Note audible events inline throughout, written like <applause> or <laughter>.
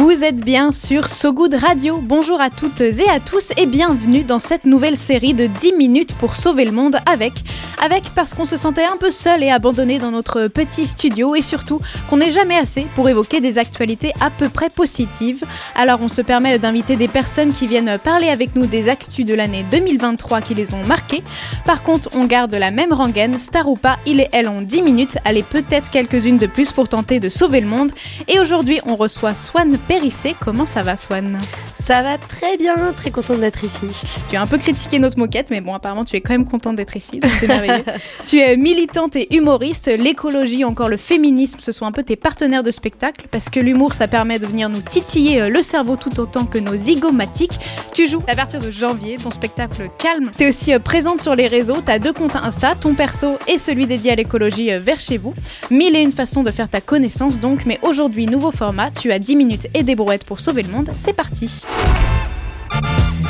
Vous êtes bien sur So Good Radio. Bonjour à toutes et à tous et bienvenue dans cette nouvelle série de 10 minutes pour sauver le monde avec avec parce qu'on se sentait un peu seul et abandonné dans notre petit studio et surtout qu'on n'est jamais assez pour évoquer des actualités à peu près positives. Alors on se permet d'inviter des personnes qui viennent parler avec nous des actus de l'année 2023 qui les ont marquées. Par contre, on garde la même rengaine, star ou pas, il et elle ont 10 minutes, allez peut-être quelques-unes de plus pour tenter de sauver le monde. Et aujourd'hui, on reçoit Swan Périssé. Comment ça va Swan? Ça va très bien, très contente d'être ici. Tu as un peu critiqué notre moquette, mais bon, apparemment tu es quand même contente d'être ici, donc c'est merveilleux. <laughs> tu es militante et humoriste. L'écologie, encore le féminisme, ce sont un peu tes partenaires de spectacle parce que l'humour, ça permet de venir nous titiller euh, le cerveau tout autant que nos zygomatiques. Tu joues à partir de janvier ton spectacle Calme. Tu es aussi euh, présente sur les réseaux. Tu as deux comptes Insta, ton perso et celui dédié à l'écologie euh, vers chez vous. Mille et une façons de faire ta connaissance donc, mais aujourd'hui, nouveau format. Tu as 10 minutes et des brouettes pour sauver le monde. C'est parti.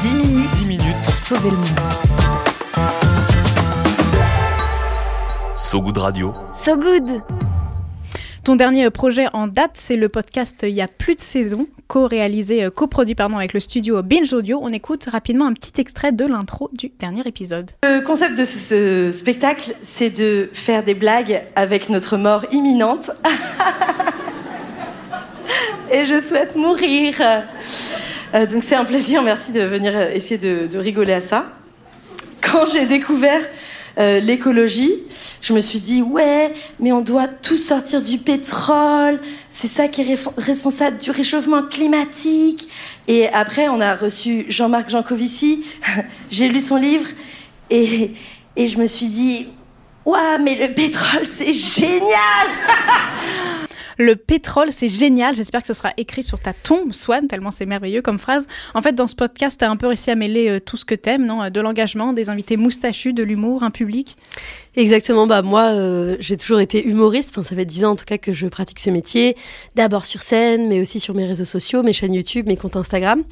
10 minutes, 10 minutes pour sauver le monde. So Good Radio. So Good ton dernier projet en date, c'est le podcast Il y a plus de saison, co-réalisé, euh, coproduit pardon, avec le studio Binge Audio. On écoute rapidement un petit extrait de l'intro du dernier épisode. Le concept de ce spectacle, c'est de faire des blagues avec notre mort imminente. <laughs> Et je souhaite mourir. Euh, donc c'est un plaisir, merci de venir essayer de, rigoler à ça. Quand j'ai découvert euh, l'écologie, je me suis dit ouais, mais on doit tout sortir du pétrole, c'est ça qui est responsable du réchauffement climatique. Et après, on a reçu Jean-Marc Jancovici, <laughs> j'ai lu son livre et, et je me suis dit ouais, mais le pétrole c'est génial <laughs> Le pétrole, c'est génial. J'espère que ce sera écrit sur ta tombe, Swan, tellement c'est merveilleux comme phrase. En fait, dans ce podcast, tu as un peu réussi à mêler euh, tout ce que t'aimes, non De l'engagement, des invités moustachus, de l'humour, un public. Exactement. Bah moi, euh, j'ai toujours été humoriste. Enfin, ça fait dix ans en tout cas que je pratique ce métier. D'abord sur scène, mais aussi sur mes réseaux sociaux, mes chaînes YouTube, mes comptes Instagram.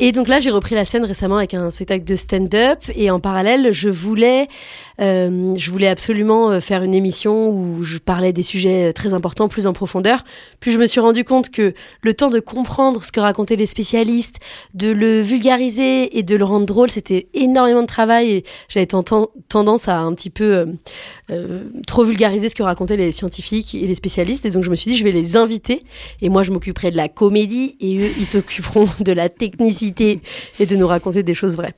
Et donc là, j'ai repris la scène récemment avec un spectacle de stand-up. Et en parallèle, je voulais, euh, je voulais absolument euh, faire une émission où je parlais des sujets très importants, plus en profondeur. Puis je me suis rendu compte que le temps de comprendre ce que racontaient les spécialistes, de le vulgariser et de le rendre drôle, c'était énormément de travail. Et j'avais tendance à un petit peu euh, trop vulgariser ce que racontaient les scientifiques et les spécialistes. Et donc je me suis dit, je vais les inviter. Et moi, je m'occuperai de la comédie et eux, ils s'occuperont <laughs> de la technicité et de nous raconter des choses vraies.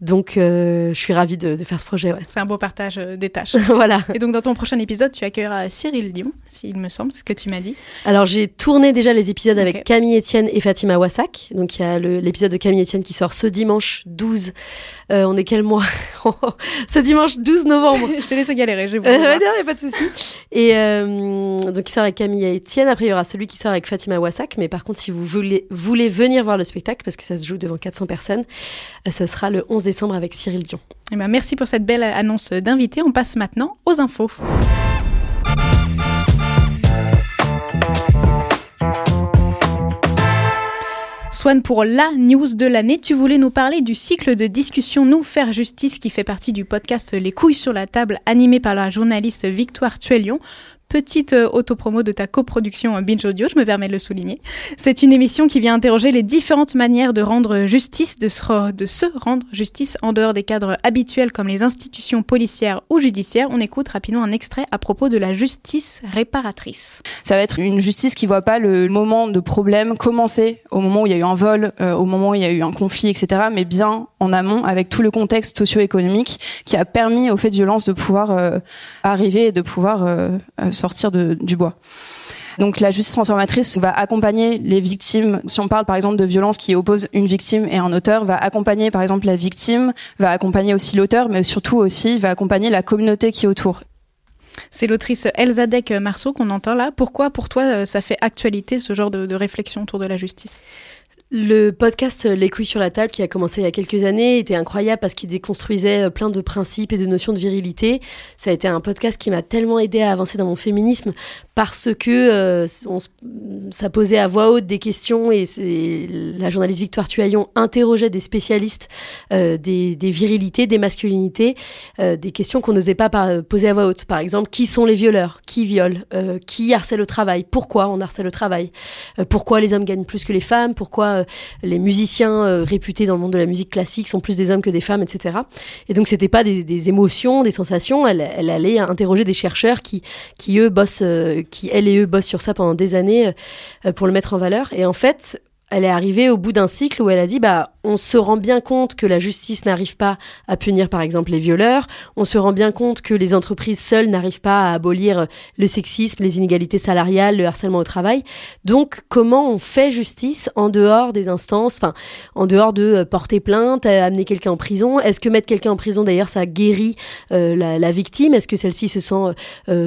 Donc euh, je suis ravie de, faire ce projet. C'est un beau partage euh, des tâches. <laughs> voilà. Et donc dans ton prochain épisode, tu accueilleras Cyril Dion, s'il me semble, ce que tu m'as dit. Alors j'ai tourné déjà les épisodes avec Camille Etienne et Fatima Wassak. Donc il y a l'épisode de Camille Etienne qui sort ce dimanche 12. On est quel mois <laughs> Ce dimanche 12 novembre. <laughs> je te laisse galérer, je vous euh, Non, il a pas de souci. Et euh, donc, il sort avec Camille et Étienne. Après, il y aura celui qui sort avec Fatima Wassak. Mais par contre, si vous voulez, voulez venir voir le spectacle, parce que ça se joue devant 400 personnes, euh, ça sera le 11 décembre avec Cyril Dion. Eh ben, merci pour cette belle annonce d'invité. On passe maintenant aux infos. Swan, pour la news de l'année, tu voulais nous parler du cycle de discussion Nous faire justice qui fait partie du podcast Les couilles sur la table animé par la journaliste Victoire Tuelion petite euh, autopromo de ta coproduction Binge Audio, je me permets de le souligner. C'est une émission qui vient interroger les différentes manières de rendre justice, de se, se rendre justice en dehors des cadres habituels comme les institutions policières ou judiciaires. On écoute rapidement un extrait à propos de la justice réparatrice. Ça va être une justice qui voit pas le moment de problème commencer au moment où il y a eu un vol, euh, au moment où il y a eu un conflit, etc., mais bien en amont avec tout le contexte socio-économique qui a permis au fait de violence de pouvoir euh, arriver et de pouvoir sortir du bois. Donc la justice transformatrice va accompagner les victimes. Si on parle par exemple de violence qui oppose une victime et un auteur, va accompagner par exemple la victime, va accompagner aussi l'auteur, mais surtout aussi va accompagner la communauté qui est autour. C'est l'autrice Elzadek Marceau qu'on entend là. Pourquoi, pour toi, ça fait actualité ce genre de réflexion autour de la justice? Le podcast Les couilles sur la table, qui a commencé il y a quelques années, était incroyable parce qu'il déconstruisait plein de principes et de notions de virilité. Ça a été un podcast qui m'a tellement aidé à avancer dans mon féminisme parce que euh, ça posait à voix haute des questions et la journaliste Victoire Tuaillon interrogeait des spécialistes euh, des, virilités, des masculinités, euh, des questions qu'on n'osait pas poser à voix haute. Par exemple, qui sont les violeurs? Qui violent? Qui harcèle au travail? Pourquoi on harcèle au travail? Pourquoi les hommes gagnent plus que les femmes? Pourquoi les musiciens réputés dans le monde de la musique classique sont plus des hommes que des femmes, etc. Et donc, c'était pas des, émotions, des sensations. Elle, elle allait interroger des chercheurs qui, qui eux bossent qui, elle et eux, bossent sur ça pendant des années euh, pour le mettre en valeur. Et en fait, elle est arrivée au bout d'un cycle où elle a dit bah on se rend bien compte que la justice n'arrive pas à punir par exemple les violeurs, on se rend bien compte que les entreprises seules n'arrivent pas à abolir le sexisme, les inégalités salariales, le harcèlement au travail. Donc comment on fait justice en dehors des instances, enfin en dehors de euh, porter plainte, euh, amener quelqu'un en prison? Est-ce que mettre quelqu'un en prison d'ailleurs ça guérit euh, la, victime? Est-ce que celle-ci se sent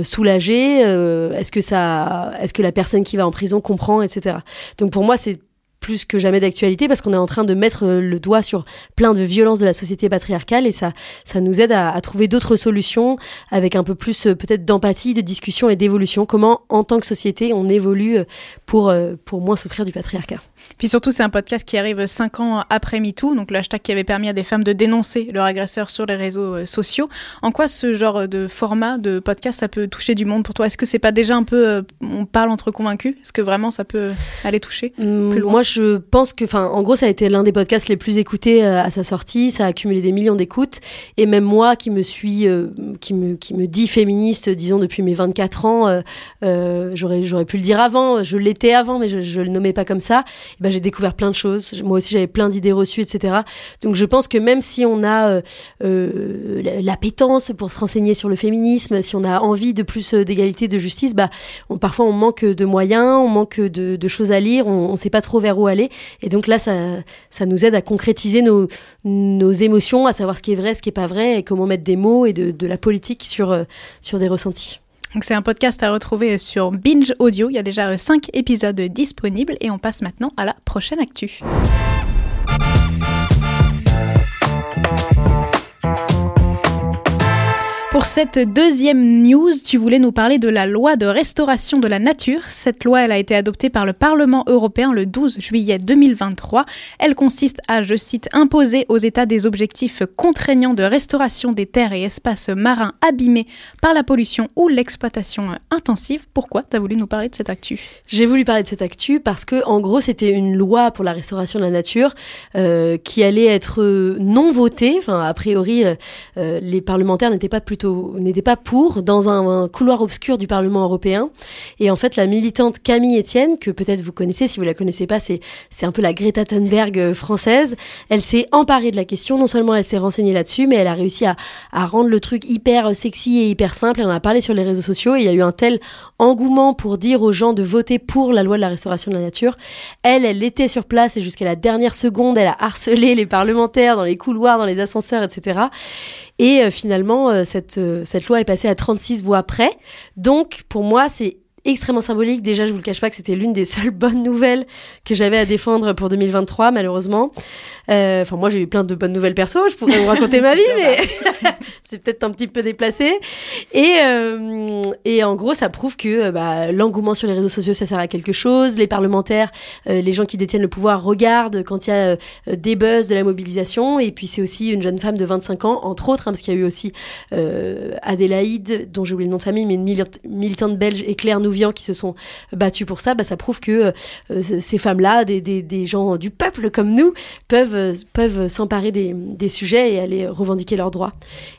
soulagée Est-ce que ça, est-ce que la personne qui va en prison comprend, etc. Donc pour moi c'est plus que jamais d'actualité parce qu'on est en train de mettre euh, le doigt sur plein de violences de la société patriarcale et ça, ça nous aide à, trouver d'autres solutions avec un peu plus euh, peut-être d'empathie, de discussion et d'évolution. Comment, en tant que société, on évolue euh, pour, pour moins souffrir du patriarcat? Puis surtout, c'est un podcast qui arrive cinq ans après MeToo, donc le hashtag qui avait permis à des femmes de dénoncer leur agresseur sur les réseaux sociaux. En quoi ce genre de format de podcast, ça peut toucher du monde pour toi? Est-ce que c'est pas déjà un peu, on parle entre convaincus? Est-ce que vraiment ça peut aller toucher plus loin? Moi, je pense que, enfin, en gros, ça a été l'un des podcasts les plus écoutés euh, à sa sortie. Ça a accumulé des millions d'écoutes. Et même moi, qui me suis, euh, qui me, qui me dit féministe, disons depuis mes 24 ans, euh, j'aurais, j'aurais pu le dire avant. Je l'étais avant, mais je, je le nommais pas comme ça. Et ben, j'ai découvert plein de choses. Moi aussi, j'avais plein d'idées reçues, etc. Donc, je pense que même si on a l'appétence pour se renseigner sur le féminisme, si on a envie de plus d'égalité, de justice, bah, on, parfois on manque de moyens, on manque de, de choses à lire, on, on sait pas trop vers où aller. Et donc là, ça, ça nous aide à concrétiser nos, nos émotions, à savoir ce qui est vrai, ce qui est pas vrai, et comment mettre des mots et de, de la politique sur, euh, sur des ressentis. C'est un podcast à retrouver sur Binge Audio. Il y a déjà 5 épisodes disponibles et on passe maintenant à la prochaine actu. Pour cette deuxième news, tu voulais nous parler de la loi de restauration de la nature. Cette loi, elle a été adoptée par le Parlement européen le 12 juillet 2023. Elle consiste à, je cite, imposer aux États des objectifs contraignants de restauration des terres et espaces marins abîmés par la pollution ou l'exploitation intensive. Pourquoi tu as voulu nous parler de cette actu? J'ai voulu parler de cette actu parce que, en gros, c'était une loi pour la restauration de la nature euh, qui allait être non votée. Enfin, a priori, euh, euh, les parlementaires n'étaient pas plutôt n'était pas pour dans un, couloir obscur du Parlement européen. Et en fait, la militante Camille Etienne, que peut-être vous connaissez, si vous la connaissez pas, c'est c'est un peu la Greta Thunberg euh, française. Elle s'est emparée de la question. Non seulement elle s'est renseignée là-dessus, mais elle a réussi à, à rendre le truc hyper sexy et hyper simple. Elle en a parlé sur les réseaux sociaux et il y a eu un tel engouement pour dire aux gens de voter pour la loi de la restauration de la nature. Elle, elle était sur place et jusqu'à la dernière seconde, elle a harcelé les parlementaires dans les couloirs, dans les ascenseurs, etc. Et euh, finalement, euh, cette, euh, cette loi est passée à 36 voix près. Donc, pour moi, c'est extrêmement symbolique. Déjà, je vous le cache pas que c'était l'une des <laughs> seules bonnes nouvelles que j'avais à défendre pour 2023, malheureusement. Euh, enfin, moi, j'ai eu plein de bonnes nouvelles perso. Je pourrais vous raconter <laughs> ma vie, mais <laughs> c'est peut-être un petit peu déplacé. Et, euh, et en gros, ça prouve que bah, l'engouement sur les réseaux sociaux, ça sert à quelque chose. Les parlementaires, euh, les gens qui détiennent le pouvoir regardent quand il y a des buzz, de la mobilisation. Et puis, c'est aussi une jeune femme de 25 ans, entre autres, hein, parce qu'il y a eu aussi Adélaïde, dont j'ai oublié le nom de famille, mais une militante belge, et Claire Qui se sont battues pour ça. Bah, ça prouve que ces femmes-là, des, des, des gens du peuple comme nous, peuvent peuvent, s'emparer des, sujets et aller revendiquer leurs droits.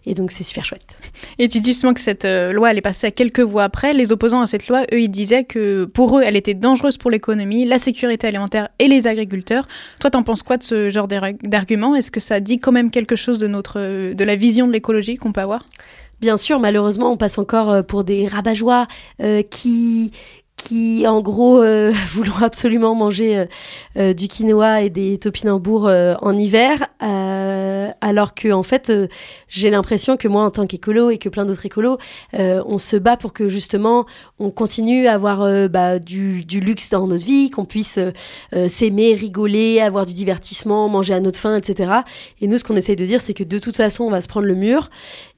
Et donc c'est super chouette. Et tu dis justement que cette euh, loi, elle est passée à quelques voix après. Les opposants à cette loi, eux, ils disaient que pour eux, elle était dangereuse pour l'économie, la sécurité alimentaire et les agriculteurs. Toi, t'en penses quoi de ce genre d'argument? Est-ce que ça dit quand même quelque chose de, notre, de la vision de l'écologie qu'on peut avoir? Bien sûr, malheureusement, on passe encore euh, pour des rabat-joie euh, qui qui, en gros, euh, <laughs> voulons absolument manger euh, euh, du quinoa et des topinambours en hiver, alors que, en fait, j'ai l'impression que moi, en tant qu'écolo et que plein d'autres écolos, on se bat pour que justement, on continue à avoir bah, du, du, luxe dans notre vie, qu'on puisse s'aimer, rigoler, avoir du divertissement, manger à notre faim, etc. Et nous, ce qu'on essaye de dire, c'est que de toute façon, on va se prendre le mur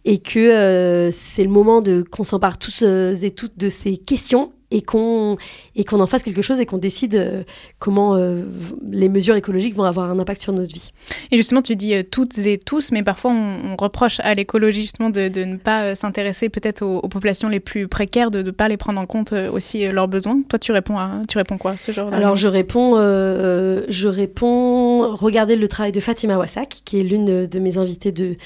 et que c'est le moment de qu'on s'empare tous et toutes de ces questions et qu'on et qu'on en fasse quelque chose et qu'on décide euh, comment euh, les mesures écologiques vont avoir un impact sur notre vie. Et justement, tu dis euh, toutes et tous, mais parfois on, reproche à l'écologie justement de, de, ne pas s'intéresser peut-être aux, populations les plus précaires, de ne pas les prendre en compte aussi leurs besoins. Toi, tu réponds à tu réponds quoi ce genre Alors je réponds je réponds regardez le travail de Fatima Wassak, qui est l'une de mes invitées de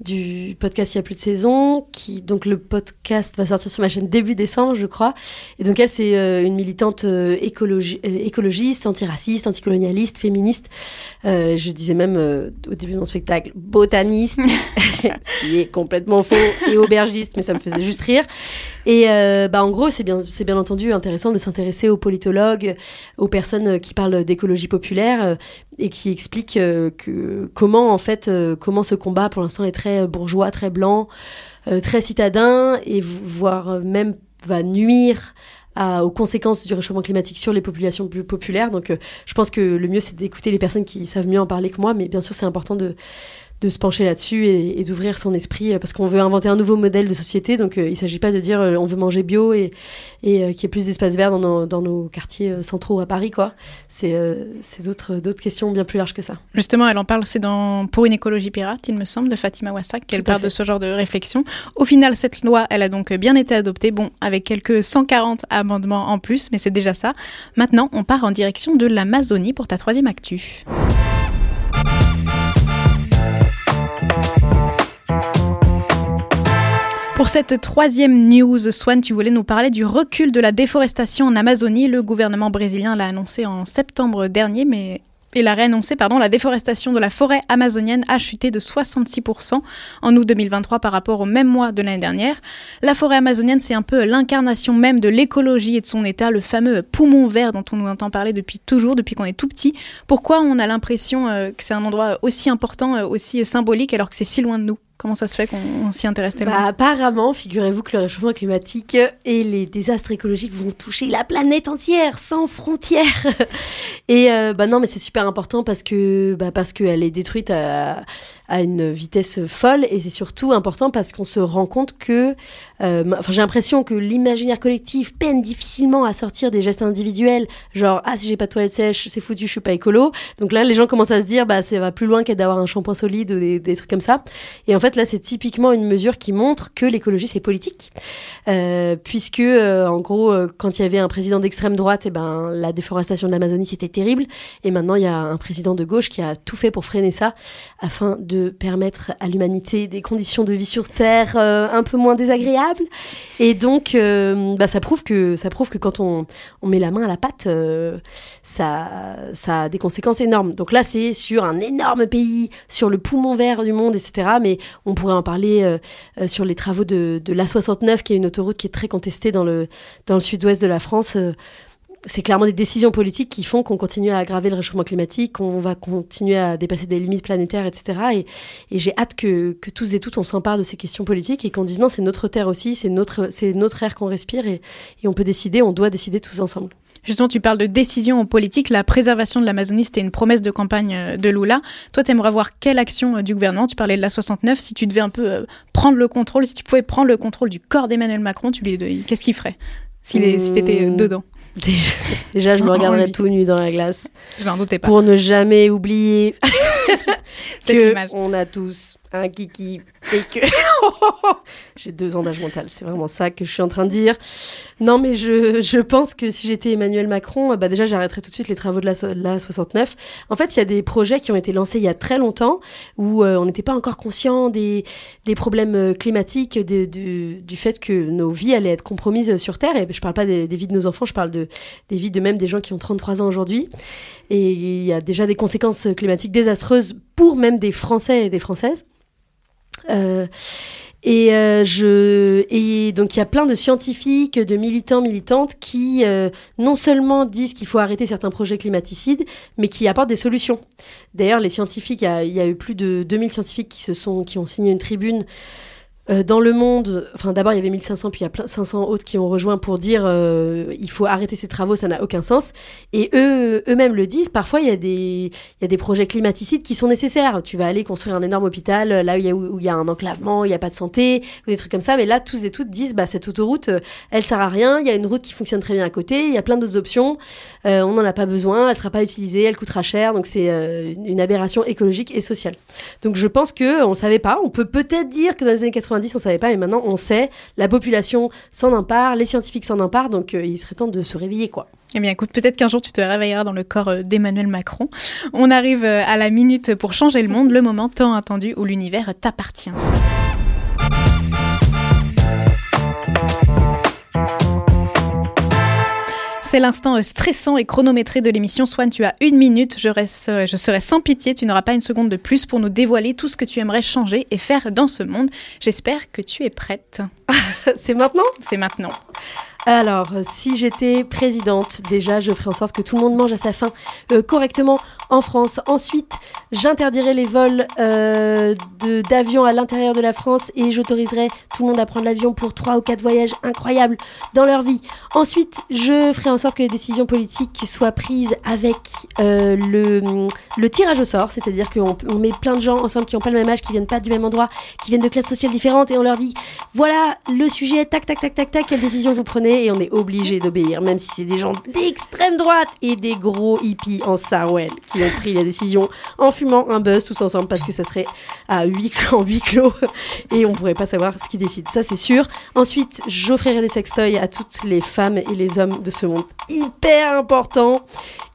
du podcast Il y a plus de saison, qui donc le podcast va sortir sur ma chaîne début décembre, je crois. Et donc elle, c'est euh, une militante euh, écologie, euh, écologiste, antiraciste, anticolonialiste, féministe. je disais même au début de mon spectacle botaniste, <laughs> ce qui est complètement faux, et aubergiste, mais ça me faisait juste rire. Et bah en gros, c'est bien, c'est bien entendu intéressant de s'intéresser aux politologues, aux personnes qui parlent d'écologie populaire et qui expliquent que comment en fait comment ce combat pour l'instant est très bourgeois, très blanc, euh, très citadin, et voire même va nuire aux conséquences du réchauffement climatique sur les populations plus populaires. Donc, euh, je pense que le mieux, c'est d'écouter les personnes qui savent mieux en parler que moi, mais bien sûr, c'est important de, de se pencher là-dessus et, d'ouvrir son esprit euh, parce qu'on veut inventer un nouveau modèle de société. Donc euh, il ne s'agit pas de dire euh, on veut manger bio et, et qu'il y ait plus d'espace vert dans nos, dans nos, quartiers centraux à Paris. quoi. C'est d'autres d'autres questions bien plus larges que ça. Justement, elle en parle, c'est dans Pour une écologie pirate, il me semble, de Fatima Wassak, qu'elle parle de ce genre de réflexion. Au final, cette loi, elle a donc bien été adoptée, bon, avec quelques 140 amendements en plus, mais c'est déjà ça. Maintenant, on part en direction de l'Amazonie pour ta troisième actu. Pour cette troisième news, Swan, tu voulais nous parler du recul de la déforestation en Amazonie. Le gouvernement brésilien l'a annoncé en septembre dernier, mais il a réannoncé, pardon, la déforestation de la forêt amazonienne a chuté de 66% en août 2023 par rapport au même mois de l'année dernière. La forêt amazonienne, c'est un peu l'incarnation même de l'écologie et de son état, le fameux poumon vert dont on nous entend parler depuis toujours, depuis qu'on est tout petit. Pourquoi on a l'impression euh, que c'est un endroit aussi important, euh, aussi symbolique, alors que c'est si loin de nous? Comment ça se fait qu'on s'y intéresse tellement bah, Apparemment, figurez-vous que le réchauffement climatique et les désastres écologiques vont toucher la planète entière, sans frontières. <laughs> et euh, bah non, mais c'est super important parce que bah parce qu'elle est détruite à, à une vitesse folle et c'est surtout important parce qu'on se rend compte que, euh, enfin j'ai l'impression que l'imaginaire collectif peine difficilement à sortir des gestes individuels, genre ah si j'ai pas de toilette sèche c'est foutu je suis pas écolo. Donc là les gens commencent à se dire bah ça va plus loin qu'être d'avoir un shampoing solide ou des, des, trucs comme ça. Et en fait là c'est typiquement une mesure qui montre que l'écologie c'est politique, euh, puisque euh, en gros euh, quand il y avait un président d'extrême droite et eh ben la déforestation de l'Amazonie c'était terrible et maintenant il y a un président de gauche qui a tout fait pour freiner ça afin de permettre à l'humanité des conditions de vie sur Terre euh, un peu moins désagréables. Et donc, euh, bah, ça, prouve que, ça prouve que quand on, on met la main à la pâte, euh, ça, ça a des conséquences énormes. Donc là, c'est sur un énorme pays, sur le poumon vert du monde, etc. Mais on pourrait en parler sur les travaux de, de l'A69, qui est une autoroute qui est très contestée dans le, dans le sud-ouest de la France c'est clairement des décisions politiques qui font qu'on continue à aggraver le réchauffement climatique, qu'on va continuer à dépasser des limites planétaires, etc. Et, j'ai hâte que, tous et toutes on s'empare de ces questions politiques et qu'on dise non, c'est notre terre aussi, c'est notre, c'est notre air qu'on respire et, on peut décider, on doit décider tous ensemble. Justement, tu parles de décision politique. La préservation de l'Amazonie, c'était une promesse de campagne euh, de Lula. Toi, tu aimerais voir quelle action euh, du gouvernement? Tu parlais de la 69. Si tu devais un peu euh, prendre le contrôle, si tu pouvais prendre le contrôle du corps d'Emmanuel Macron, tu lui, qu'est-ce qu'il ferait? Si, si tu étais dedans? <laughs> Déjà, je me <laughs> regarderais tout nu dans la glace. Je n'en doutais pas. Pour ne jamais oublier <laughs> que on a tous un kiki et que <laughs> j'ai deux ans d'âge mental. C'est vraiment ça que je suis en train de dire. Non, mais je, je pense que si j'étais Emmanuel Macron, bah déjà j'arrêterais tout de suite les travaux de la, la 69. En fait, il y a des projets qui ont été lancés il y a très longtemps où euh, on n'était pas encore conscient des, des problèmes euh, climatiques, de, du fait que nos vies allaient être compromises sur Terre. Et je parle pas des, des, vies de nos enfants, je parle de, des vies de même des gens qui ont 33 ans aujourd'hui. Et il y a déjà des conséquences climatiques désastreuses pour même des Français et des Françaises. Euh, Et, euh, je, et donc il y a plein de scientifiques, de militants, militantes qui euh, non seulement disent qu'il faut arrêter certains projets climaticides, mais qui apportent des solutions. D'ailleurs, les scientifiques, il y, y a eu plus de 2000 scientifiques qui, se sont, qui ont signé une tribune euh, dans le monde, enfin d'abord il y avait 1500, puis il y a plein, 500 autres qui ont rejoint pour dire euh, il faut arrêter ces travaux, ça n'a aucun sens. Et eux, eux-mêmes le disent. Parfois il y a des, il y a des projets climaticides qui sont nécessaires. Tu vas aller construire un énorme hôpital là où il y a, un enclavement, il n'y a pas de santé, ou des trucs comme ça. Mais là tous et toutes disent bah cette autoroute, euh, elle sert à rien. Il y a une route qui fonctionne très bien à côté. Il y a plein d'autres options. Euh, on n'en a pas besoin. Elle sera pas utilisée. Elle coûtera cher. Donc c'est une aberration écologique et sociale. Donc je pense que on savait pas. On peut peut-être dire que dans les années 90 on savait pas, mais maintenant on sait. La population s'en empare, les scientifiques s'en emparent, donc euh, il serait temps de se réveiller quoi. Eh bien, écoute, peut-être qu'un jour tu te réveilleras dans le corps euh, d'Emmanuel Macron. On arrive euh, à la minute pour changer le monde, le moment tant attendu où l'univers t'appartient. C'est l'instant euh, stressant et chronométré de l'émission. Swan, tu as une minute. Je, reste, euh, je serai sans pitié. Tu n'auras pas une seconde de plus pour nous dévoiler tout ce que tu aimerais changer et faire dans ce monde. J'espère que tu es prête. <laughs> C'est maintenant? C'est maintenant. Alors, si j'étais présidente, déjà, je ferais en sorte que tout le monde mange à sa faim euh, correctement en France. Ensuite, j'interdirais les vols euh, d'avions à l'intérieur de la France et j'autoriserais tout le monde à prendre l'avion pour trois ou quatre voyages incroyables dans leur vie. Ensuite, je ferais en sorte que les décisions politiques soient prises avec euh, le, tirage au sort, c'est-à-dire qu'on on met plein de gens ensemble qui n'ont pas le même âge, qui viennent pas du même endroit, qui viennent de classes sociales différentes et on leur dit voilà le sujet, tac, tac, tac, tac, tac, quelle décision vous prenez et on est obligé d'obéir, même si c'est des gens d'extrême droite et des gros hippies en Sarwell qui ont pris la décision en fumant un buzz tous ensemble parce que ça serait à huis clos, en huis clos <laughs> et on pourrait pas savoir ce qu'ils décident, ça c'est sûr. Ensuite, j'offrirai des sextoys à toutes les femmes et les hommes de ce monde hyper important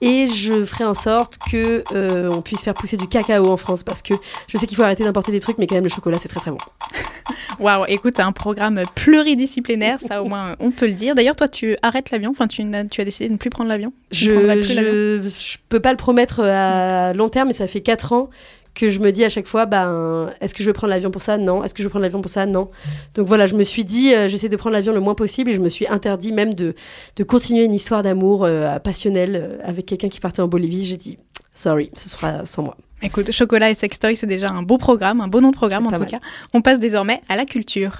et je ferai en sorte que euh, on puisse faire pousser du cacao en France parce que je sais qu'il faut arrêter d'importer des trucs mais quand même le chocolat c'est très très bon. <laughs> Waouh, écoute, un programme pluridisciplinaire, ça au moins on peut le dire. D'ailleurs, toi, tu arrêtes l'avion, enfin, tu, tu as décidé de ne plus prendre l'avion Je, ne peux pas le promettre à long terme, mais ça fait 4 ans que je me dis à chaque fois, ben, est-ce que je veux prendre l'avion pour ça? Non. Est-ce que je veux prendre l'avion pour ça? Non. Donc voilà, je me suis dit, euh, j'essaie de prendre l'avion le moins possible et je me suis interdit même de, de continuer une histoire d'amour euh, passionnelle euh, avec quelqu'un qui partait en Bolivie. J'ai dit, sorry, ce sera sans moi. Écoute, chocolat et sextoy, c'est déjà un beau programme, un beau nom de programme en tout mal. cas. On passe désormais à la culture.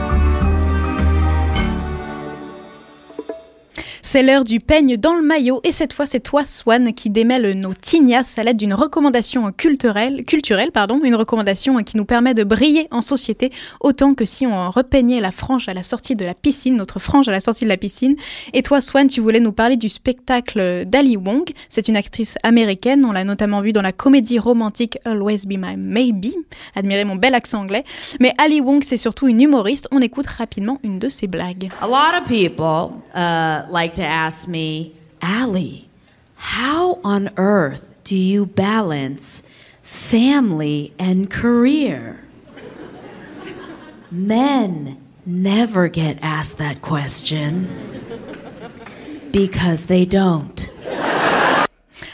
C'est l'heure du peigne dans le maillot et cette fois c'est toi Swan qui démêle nos tignasses à l'aide d'une recommandation culturelle, culturelle pardon, une recommandation qui nous permet de briller en société autant que si on repeignait la frange à la sortie de la piscine, notre frange à la sortie de la piscine. Et toi Swan, tu voulais nous parler du spectacle d'Ali Wong. C'est une actrice américaine, on l'a notamment vue dans la comédie romantique Always Be My Maybe. Admirez mon bel accent anglais. Mais Ali Wong, c'est surtout une humoriste. On écoute rapidement une de ses blagues. Uh, to ask me, Allie, how on earth do you balance family and career? Men never get asked that question because they don't.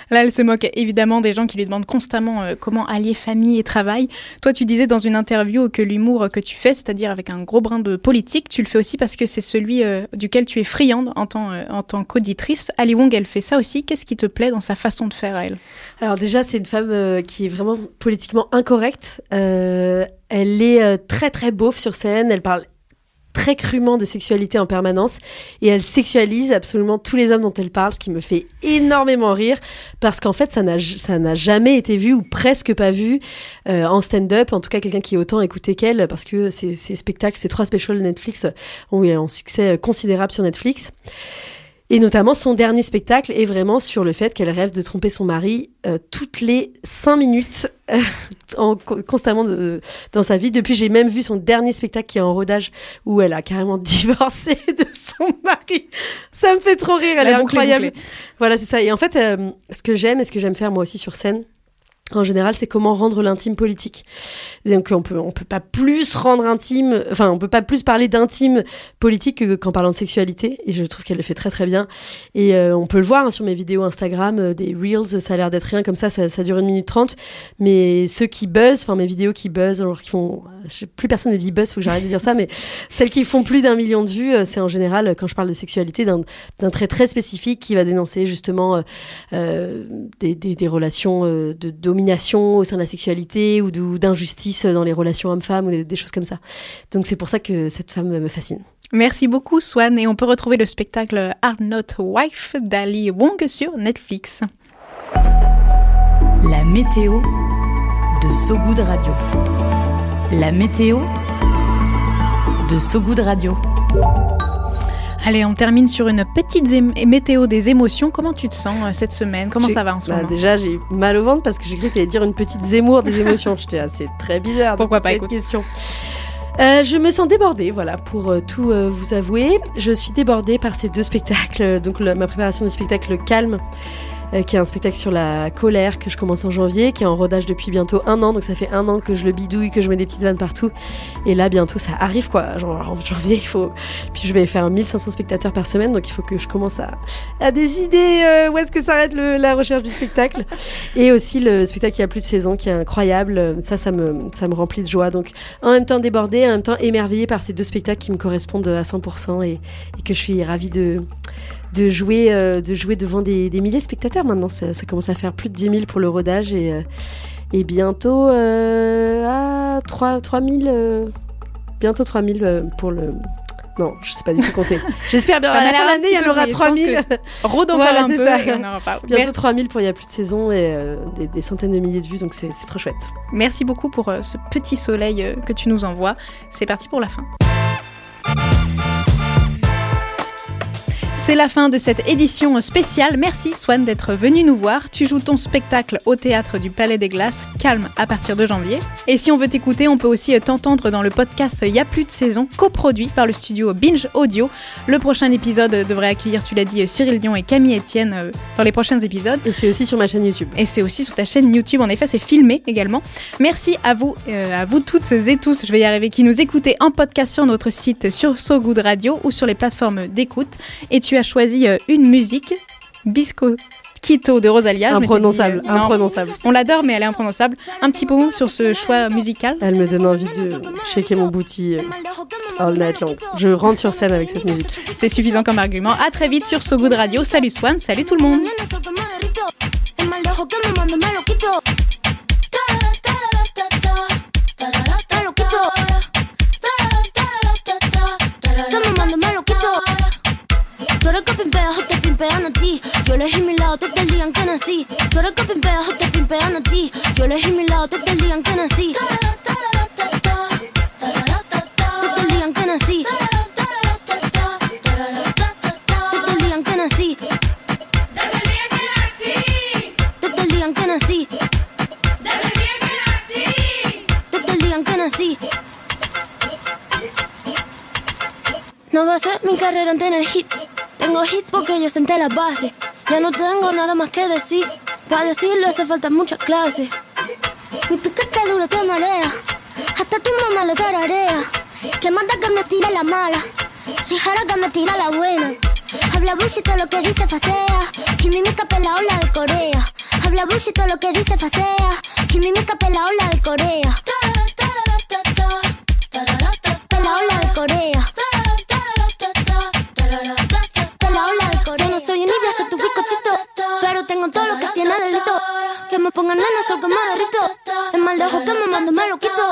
Là, elle se moque évidemment des gens qui lui demandent constamment euh, comment allier famille et travail. Toi, tu disais dans une interview que l'humour que tu fais, c'est-à-dire avec un gros brin de politique, tu le fais aussi parce que c'est celui euh, duquel tu es friande en tant, euh, tant qu'auditrice. Ali Wong, elle fait ça aussi. Qu'est-ce qui te plaît dans sa façon de faire elle? Alors déjà, c'est une femme qui est vraiment politiquement incorrecte. Elle est très très beauf sur scène. Elle parle crûment de sexualité en permanence et elle sexualise absolument tous les hommes dont elle parle, ce qui me fait énormément rire parce qu'en fait ça n'a ça n'a jamais été vu ou presque pas vu euh, en stand-up, en tout cas quelqu'un qui est autant écouté qu'elle parce que ces, ces spectacles, ces trois specials Netflix ont eu un succès considérable sur Netflix. Et notamment, son dernier spectacle est vraiment sur le fait qu'elle rêve de tromper son mari euh, toutes les cinq minutes, euh, en, constamment de- dans sa vie. Depuis, j'ai même vu son dernier spectacle qui est en rodage où elle a carrément <laughs> divorcé de son mari. Ça me fait trop rire, elle La est boucle incroyable. Voilà, c'est ça. Et en fait, euh, ce que j'aime et ce que j'aime faire moi aussi sur scène, en général, c'est comment rendre l'intime politique. Donc on peut on peut pas plus rendre intime, enfin on peut pas plus parler d'intime politique qu'en parlant de sexualité. Et je trouve qu'elle le fait très très bien. Et euh, on peut le voir hein, sur mes vidéos Instagram, euh, des reels, ça a l'air d'être rien comme ça, ça, ça dure une minute trente. Mais ceux qui buzzent, enfin mes vidéos qui buzzent, alors qui font, je sais, plus personne ne dit buzz, faut que j'arrête de dire ça, mais <laughs> celles qui font plus d'un million de vues, euh, c'est en général quand je parle de sexualité d'un trait très spécifique qui va dénoncer justement des, des, des relations de domination au sein de la sexualité ou d'injustice dans les relations hommes-femmes ou des, des choses comme ça. Donc c'est pour ça que cette femme me fascine. Merci beaucoup, Swan. Et on peut retrouver le spectacle Are Not Wife d'Ali Wong sur Netflix. La météo de Sogoud Radio. La météo de Sogoud Radio. Allez, on termine sur une petite météo des émotions. Comment tu te sens euh, cette semaine? Comment ça va en ce bah, moment? Déjà, j'ai mal au ventre parce que j'ai cru qu'elle allait dire une petite Zemmour des émotions. <laughs> J'étais là, c'est très bizarre. Pourquoi pas, cette écoute. question. Euh, je me sens débordée, voilà, pour euh, tout euh, vous avouer. Je suis débordée par ces deux spectacles. Donc, le- ma préparation du spectacle Calme, euh, qui est un spectacle sur la colère que je commence en janvier, qui est en rodage depuis bientôt un an. Donc, ça fait un an que je le bidouille, que je mets des petites vannes partout. Et là, bientôt, ça arrive, quoi. Genre, en janvier, il faut. Puis, je vais faire 1500 spectateurs par semaine, donc il faut que je commence à, à décider euh, où est-ce que s'arrête la recherche du spectacle. Et aussi le spectacle qui a plus de saison, qui est incroyable. Ça, ça me, ça me remplit de joie. Donc, en même temps débordée, en même temps émerveillée par ces deux spectacles qui me correspondent à 100% et, et que je suis ravie de, de, jouer, euh, de jouer devant des, des milliers de spectateurs maintenant. Ça, ça commence à faire plus de 10 000 pour le rodage et, euh, et bientôt euh, à 3, 3 000, euh, bientôt 3 000 euh, pour le. Non, je sais pas du tout compter. <laughs> J'espère bien Ça à la fin de l'année, il y en aura oui, je 3 pense 000. que Rôde encore Voilà, un peu ça. et on. Bientôt Mer- 3000 pour il y a plus de saison et euh, des, des centaines de milliers de vues, donc c'est c'est trop chouette. Merci beaucoup pour ce petit soleil que tu nous envoies. C'est parti pour la fin. C'est la fin de cette édition spéciale. Merci Swan d'être venu nous voir. Tu joues ton spectacle au théâtre du Palais des Glaces, calme à partir de janvier. Et si on veut t'écouter, on peut aussi t'entendre dans le podcast Y a plus de saison, coproduit par le studio Binge Audio. Le prochain épisode devrait accueillir, tu l'as dit, Cyril Dion et Camille Etienne euh, dans les prochains épisodes. Et c'est aussi sur ma chaîne YouTube. Et c'est aussi sur ta chaîne YouTube, en effet, c'est filmé également. Merci à vous, euh, à vous toutes et tous, je vais y arriver, qui nous écoutez en podcast sur notre site sur So Good Radio ou sur les plateformes d'écoute. Et tu as choisi euh, une musique, Bisco Quito de Rosalia. Imprononçable, euh, non, imprononçable. On l'adore, mais elle est imprononçable. Un petit mot sur ce choix musical? Elle me donne envie de shaker mon booty euh, all night long. Je rentre sur scène avec cette musique. C'est suffisant comme argument. À très vite sur So Good Radio. Salut Swan, salut tout le monde. Nací. Tú eres que pimpea, o te pimpean a ti. Yo elegí mi lado desde el día en que nací. Desde el día en que nací. Desde el día en que nací. Desde el día en que nací. Desde el día en que nací. No va a ser mi carrera en tener hits. Tengo hits porque yo senté las bases. Ya no tengo nada más que decir. Para decirlo hace falta mucha clase. Mi piquete duro te marea. Hasta tu mamá lo tararea. Que manda que me tira la mala. Si jara que me tira la buena. Habla bullshit todo lo que dice facea. Quimimica pela ola de Corea. Habla bullshit todo lo que dice facea. Quimimica pela ola de Corea. Pela ola de Corea. Pongan nena, sol que me derrito. Mal de ojo que me mando me lo quito.